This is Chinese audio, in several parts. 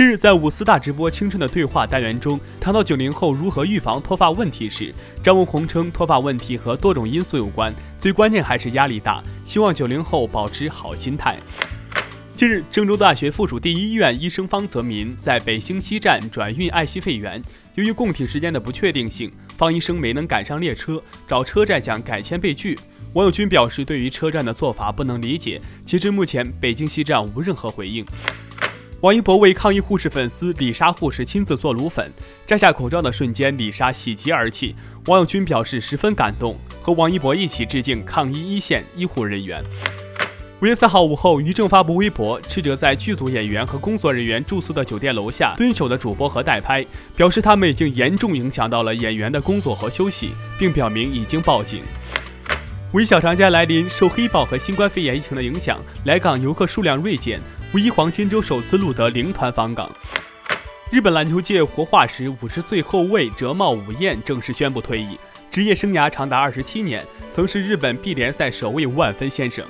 近日，在五四大直播《青春的对话》单元中，谈到九零后如何预防脱发问题时，张文宏称脱发问题和多种因素有关，最关键还是压力大，希望九零后保持好心态。近日，郑州大学附属第一医院医生方泽民在北京西站转运爱惜肺源，由于供体时间的不确定性，方医生没能赶上列车，找车站讲改签被拒。网友均表示对于车站的做法不能理解。截至目前，北京西站无任何回应。王一博为抗疫护士粉丝李莎护士亲自做卤粉，摘下口罩的瞬间，李莎喜极而泣。网友均表示十分感动，和王一博一起致敬抗疫一线医护人员。五月四号午后，于正发布微博，斥责在剧组演员和工作人员住宿的酒店楼下蹲守的主播和代拍，表示他们已经严重影响到了演员的工作和休息，并表明已经报警。五一小长假来临，受黑豹和新冠肺炎疫情的影响，来港游客数量锐减。五一黄金周首次录得零团访港。日本篮球界活化石五十岁后卫折茂武彦正式宣布退役，职业生涯长达二十七年，曾是日本 B 联赛首位万分先生。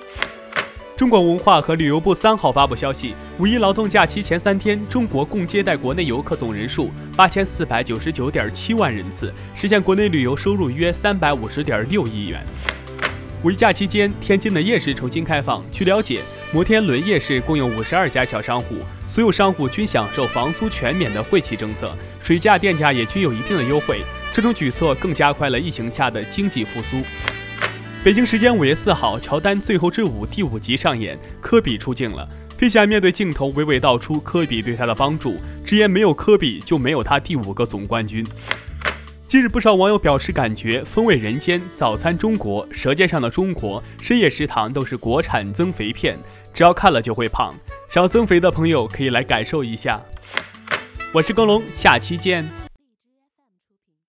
中国文化和旅游部三号发布消息，五一劳动假期前三天，中国共接待国内游客总人数八千四百九十九点七万人次，实现国内旅游收入约三百五十点六亿元。五一假期间，天津的夜市重新开放。据了解，摩天轮夜市共有五十二家小商户，所有商户均享受房租全免的惠企政策，水价电价也均有一定的优惠。这种举措更加快了疫情下的经济复苏。北京时间五月四号，《乔丹最后之舞》第五集上演，科比出镜了。飞侠面对镜头娓娓道出科比对他的帮助，直言没有科比就没有他第五个总冠军。近日，不少网友表示，感觉《风味人间》《早餐中国》《舌尖上的中国》《深夜食堂》都是国产增肥片，只要看了就会胖。想增肥的朋友可以来感受一下。我是耕龙，下期见。